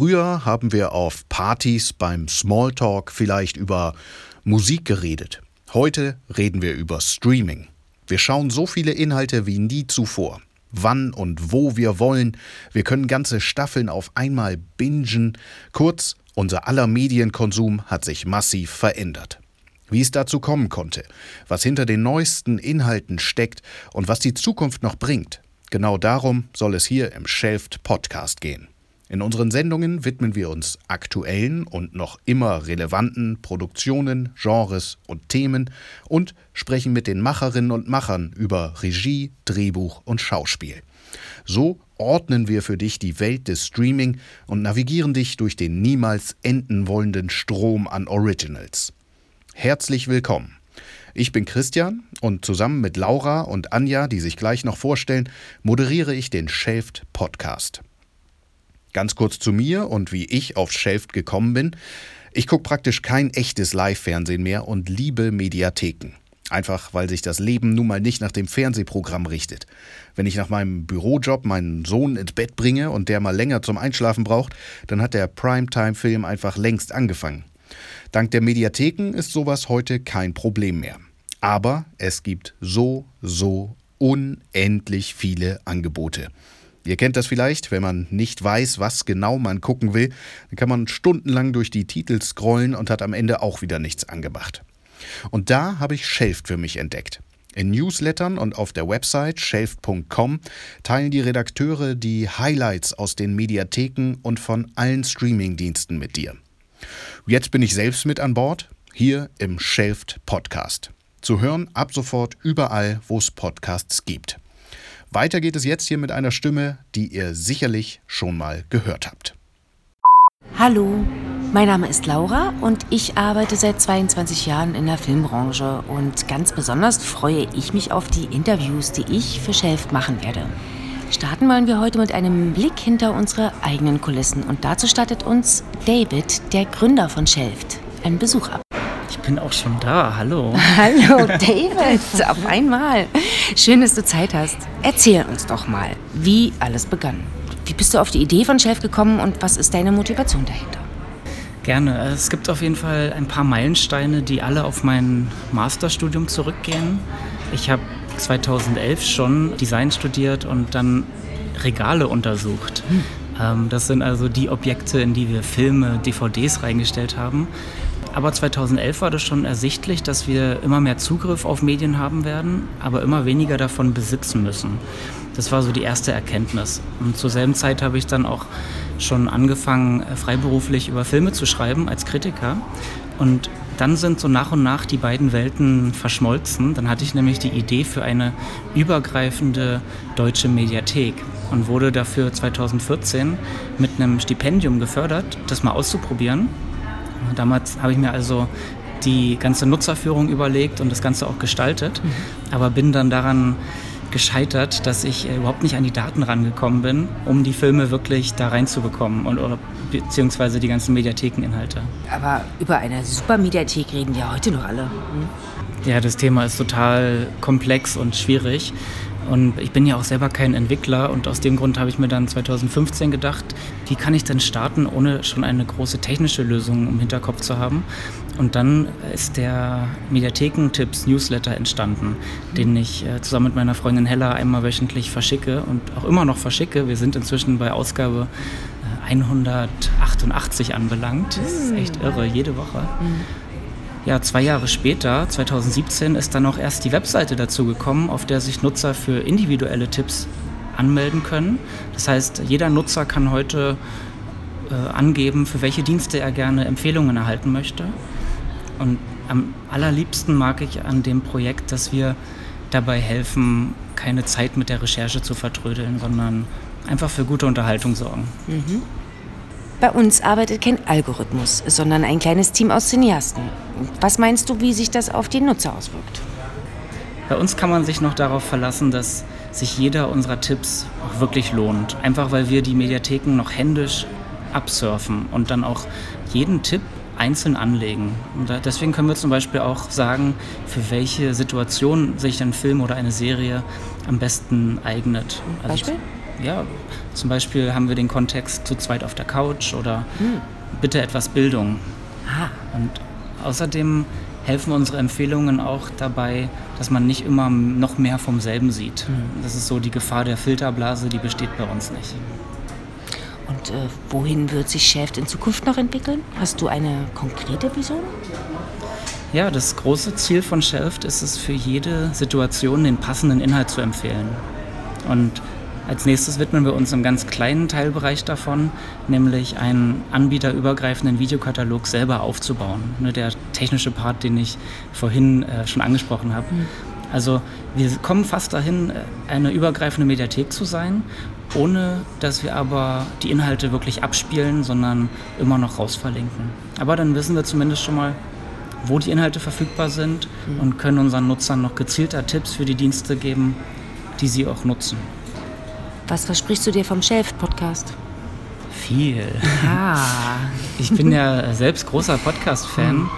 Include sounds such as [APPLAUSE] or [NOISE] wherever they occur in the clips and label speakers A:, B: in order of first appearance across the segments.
A: Früher haben wir auf Partys beim Smalltalk vielleicht über Musik geredet. Heute reden wir über Streaming. Wir schauen so viele Inhalte wie nie zuvor. Wann und wo wir wollen. Wir können ganze Staffeln auf einmal bingen. Kurz, unser aller Medienkonsum hat sich massiv verändert. Wie es dazu kommen konnte, was hinter den neuesten Inhalten steckt und was die Zukunft noch bringt, genau darum soll es hier im Shelft Podcast gehen. In unseren Sendungen widmen wir uns aktuellen und noch immer relevanten Produktionen, Genres und Themen und sprechen mit den Macherinnen und Machern über Regie, Drehbuch und Schauspiel. So ordnen wir für dich die Welt des Streaming und navigieren dich durch den niemals enden wollenden Strom an Originals. Herzlich willkommen. Ich bin Christian und zusammen mit Laura und Anja, die sich gleich noch vorstellen, moderiere ich den Shelft Podcast. Ganz kurz zu mir und wie ich auf Shelft gekommen bin. Ich gucke praktisch kein echtes Live-Fernsehen mehr und liebe Mediatheken. Einfach weil sich das Leben nun mal nicht nach dem Fernsehprogramm richtet. Wenn ich nach meinem Bürojob meinen Sohn ins Bett bringe und der mal länger zum Einschlafen braucht, dann hat der Primetime-Film einfach längst angefangen. Dank der Mediatheken ist sowas heute kein Problem mehr. Aber es gibt so, so unendlich viele Angebote. Ihr kennt das vielleicht, wenn man nicht weiß, was genau man gucken will, dann kann man stundenlang durch die Titel scrollen und hat am Ende auch wieder nichts angemacht. Und da habe ich Shelft für mich entdeckt. In Newslettern und auf der Website shelft.com teilen die Redakteure die Highlights aus den Mediatheken und von allen Streamingdiensten mit dir. Jetzt bin ich selbst mit an Bord, hier im Shelft Podcast. Zu hören ab sofort überall, wo es Podcasts gibt. Weiter geht es jetzt hier mit einer Stimme, die ihr sicherlich schon mal gehört habt.
B: Hallo, mein Name ist Laura und ich arbeite seit 22 Jahren in der Filmbranche und ganz besonders freue ich mich auf die Interviews, die ich für Shelft machen werde. Starten wollen wir heute mit einem Blick hinter unsere eigenen Kulissen und dazu startet uns David, der Gründer von Shelft, einen Besuch ab
C: bin auch schon da. Hallo. [LAUGHS]
B: Hallo, David. Auf einmal. Schön, dass du Zeit hast. Erzähl uns doch mal, wie alles begann. Wie bist du auf die Idee von Chef gekommen und was ist deine Motivation dahinter?
C: Gerne. Es gibt auf jeden Fall ein paar Meilensteine, die alle auf mein Masterstudium zurückgehen. Ich habe 2011 schon Design studiert und dann Regale untersucht. Hm. Das sind also die Objekte, in die wir Filme, DVDs reingestellt haben. Aber 2011 war das schon ersichtlich, dass wir immer mehr Zugriff auf Medien haben werden, aber immer weniger davon besitzen müssen. Das war so die erste Erkenntnis. Und zur selben Zeit habe ich dann auch schon angefangen, äh, freiberuflich über Filme zu schreiben als Kritiker. Und dann sind so nach und nach die beiden Welten verschmolzen. Dann hatte ich nämlich die Idee für eine übergreifende deutsche Mediathek und wurde dafür 2014 mit einem Stipendium gefördert, das mal auszuprobieren Damals habe ich mir also die ganze Nutzerführung überlegt und das Ganze auch gestaltet, mhm. aber bin dann daran gescheitert, dass ich äh, überhaupt nicht an die Daten rangekommen bin, um die Filme wirklich da reinzubekommen und oder beziehungsweise die ganzen Mediathekeninhalte.
B: Aber über eine Supermediathek reden ja heute noch alle. Hm?
C: Ja, das Thema ist total komplex und schwierig. Und ich bin ja auch selber kein Entwickler und aus dem Grund habe ich mir dann 2015 gedacht, wie kann ich denn starten, ohne schon eine große technische Lösung im Hinterkopf zu haben. Und dann ist der Mediatheken-Tipps Newsletter entstanden, den ich äh, zusammen mit meiner Freundin Hella einmal wöchentlich verschicke und auch immer noch verschicke. Wir sind inzwischen bei Ausgabe 188 äh, anbelangt. Das ist echt irre, jede Woche. Mhm. Ja, zwei Jahre später, 2017, ist dann auch erst die Webseite dazu gekommen, auf der sich Nutzer für individuelle Tipps anmelden können. Das heißt, jeder Nutzer kann heute äh, angeben, für welche Dienste er gerne Empfehlungen erhalten möchte. Und am allerliebsten mag ich an dem Projekt, dass wir dabei helfen, keine Zeit mit der Recherche zu vertrödeln, sondern einfach für gute Unterhaltung sorgen. Mhm.
B: Bei uns arbeitet kein Algorithmus, sondern ein kleines Team aus Cineasten. Was meinst du, wie sich das auf die Nutzer auswirkt?
C: Bei uns kann man sich noch darauf verlassen, dass sich jeder unserer Tipps auch wirklich lohnt. Einfach weil wir die Mediatheken noch händisch absurfen und dann auch jeden Tipp einzeln anlegen. Und deswegen können wir zum Beispiel auch sagen, für welche Situation sich ein Film oder eine Serie am besten eignet.
B: Also Beispiel?
C: Ja, zum Beispiel haben wir den Kontext zu zweit auf der Couch oder hm. bitte etwas Bildung. Ah. Und außerdem helfen unsere Empfehlungen auch dabei, dass man nicht immer noch mehr vom selben sieht. Mhm. Das ist so die Gefahr der Filterblase, die besteht bei uns nicht.
B: Und äh, wohin wird sich Shaft in Zukunft noch entwickeln? Hast du eine konkrete Vision?
C: Ja, das große Ziel von Shelft ist es, für jede Situation den passenden Inhalt zu empfehlen. Und als nächstes widmen wir uns einem ganz kleinen Teilbereich davon, nämlich einen anbieterübergreifenden Videokatalog selber aufzubauen. Ne, der technische Part, den ich vorhin äh, schon angesprochen habe. Mhm. Also wir kommen fast dahin, äh, eine übergreifende Mediathek zu sein, ohne dass wir aber die Inhalte wirklich abspielen, sondern immer noch rausverlinken. Aber dann wissen wir zumindest schon mal, wo die Inhalte verfügbar sind mhm. und können unseren Nutzern noch gezielter Tipps für die Dienste geben, die sie auch nutzen.
B: Was versprichst du dir vom Chef-Podcast?
C: Viel. Ah. [LAUGHS] Ich bin ja selbst großer Podcast-Fan mhm.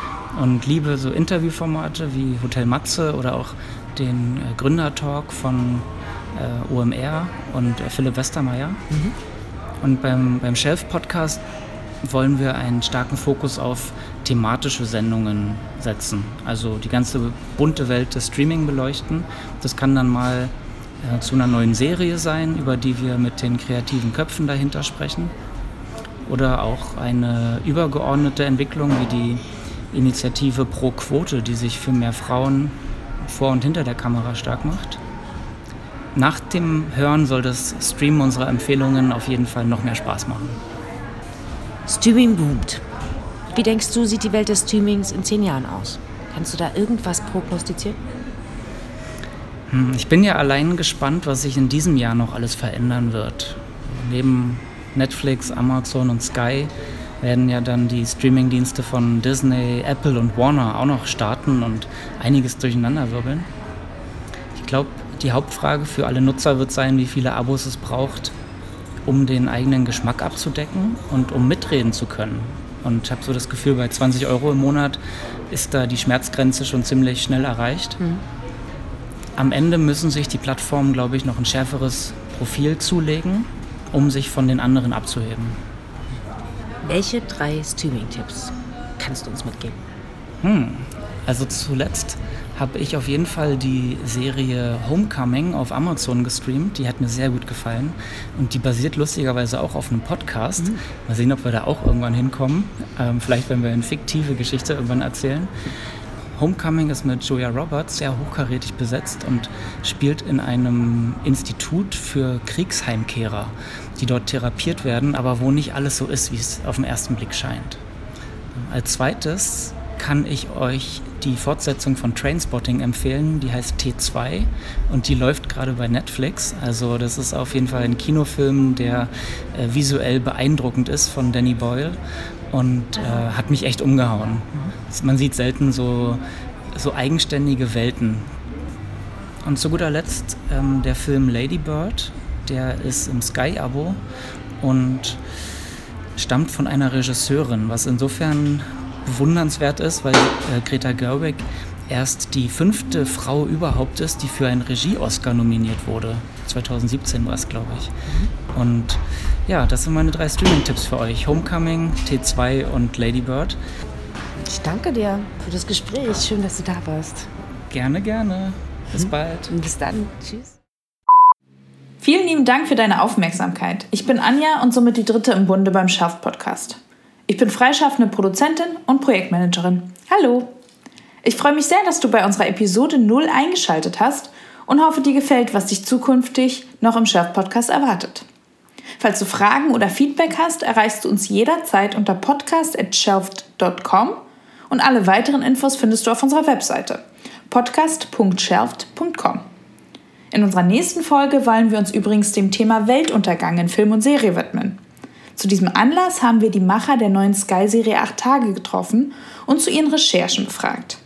C: und liebe so Interviewformate wie Hotel Matze oder auch den äh, Gründertalk von äh, OMR und äh, Philipp Westermeier. Mhm. Und beim, beim Shelf-Podcast wollen wir einen starken Fokus auf thematische Sendungen setzen. Also die ganze bunte Welt des Streaming beleuchten. Das kann dann mal äh, zu einer neuen Serie sein, über die wir mit den kreativen Köpfen dahinter sprechen. Oder auch eine übergeordnete Entwicklung wie die Initiative Pro Quote, die sich für mehr Frauen vor und hinter der Kamera stark macht. Nach dem Hören soll das Streamen unserer Empfehlungen auf jeden Fall noch mehr Spaß machen.
B: Streaming boomt. Wie denkst du, sieht die Welt des Streamings in zehn Jahren aus? Kannst du da irgendwas prognostizieren?
C: Hm, ich bin ja allein gespannt, was sich in diesem Jahr noch alles verändern wird. Neben Netflix, Amazon und Sky werden ja dann die Streamingdienste von Disney, Apple und Warner auch noch starten und einiges durcheinanderwirbeln. Ich glaube, die Hauptfrage für alle Nutzer wird sein, wie viele Abos es braucht, um den eigenen Geschmack abzudecken und um mitreden zu können. Und ich habe so das Gefühl, bei 20 Euro im Monat ist da die Schmerzgrenze schon ziemlich schnell erreicht. Mhm. Am Ende müssen sich die Plattformen, glaube ich, noch ein schärferes Profil zulegen, um sich von den anderen abzuheben.
B: Welche drei Streaming-Tipps kannst du uns mitgeben?
C: Hm, also zuletzt habe ich auf jeden Fall die Serie Homecoming auf Amazon gestreamt. Die hat mir sehr gut gefallen. Und die basiert lustigerweise auch auf einem Podcast. Mhm. Mal sehen, ob wir da auch irgendwann hinkommen. Ähm, vielleicht, wenn wir eine fiktive Geschichte irgendwann erzählen. Homecoming ist mit Julia Roberts sehr hochkarätig besetzt und spielt in einem Institut für Kriegsheimkehrer, die dort therapiert werden, aber wo nicht alles so ist, wie es auf den ersten Blick scheint. Als zweites kann ich euch die Fortsetzung von Trainspotting empfehlen. Die heißt T2 und die läuft gerade bei Netflix. Also das ist auf jeden Fall ein Kinofilm, der äh, visuell beeindruckend ist von Danny Boyle und äh, hat mich echt umgehauen. Man sieht selten so, so eigenständige Welten. Und zu guter Letzt ähm, der Film Lady Bird, der ist im Sky-Abo und stammt von einer Regisseurin, was insofern bewundernswert ist, weil äh, Greta Gerwig erst die fünfte Frau überhaupt ist, die für einen Regie-Oscar nominiert wurde. 2017 war es, glaube ich. Und ja, das sind meine drei Streaming-Tipps für euch. Homecoming, T2 und Lady Bird.
B: Ich danke dir für das Gespräch. Schön, dass du da warst.
C: Gerne, gerne. Bis mhm. bald.
B: Und bis dann. Tschüss.
D: Vielen lieben Dank für deine Aufmerksamkeit. Ich bin Anja und somit die dritte im Bunde beim Schaft Podcast. Ich bin freischaffende Produzentin und Projektmanagerin. Hallo! Ich freue mich sehr, dass du bei unserer Episode 0 eingeschaltet hast und hoffe, dir gefällt, was dich zukünftig noch im Scherf Podcast erwartet. Falls du Fragen oder Feedback hast, erreichst du uns jederzeit unter podcast.shelft.com und alle weiteren Infos findest du auf unserer Webseite podcast.shelft.com. In unserer nächsten Folge wollen wir uns übrigens dem Thema Weltuntergang in Film und Serie widmen. Zu diesem Anlass haben wir die Macher der neuen Sky-Serie 8 Tage getroffen und zu ihren Recherchen befragt.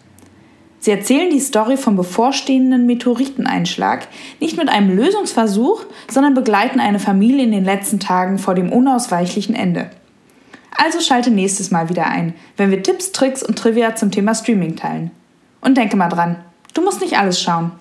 D: Sie erzählen die Story vom bevorstehenden Meteoriteneinschlag nicht mit einem Lösungsversuch, sondern begleiten eine Familie in den letzten Tagen vor dem unausweichlichen Ende. Also schalte nächstes Mal wieder ein, wenn wir Tipps, Tricks und Trivia zum Thema Streaming teilen. Und denke mal dran, du musst nicht alles schauen.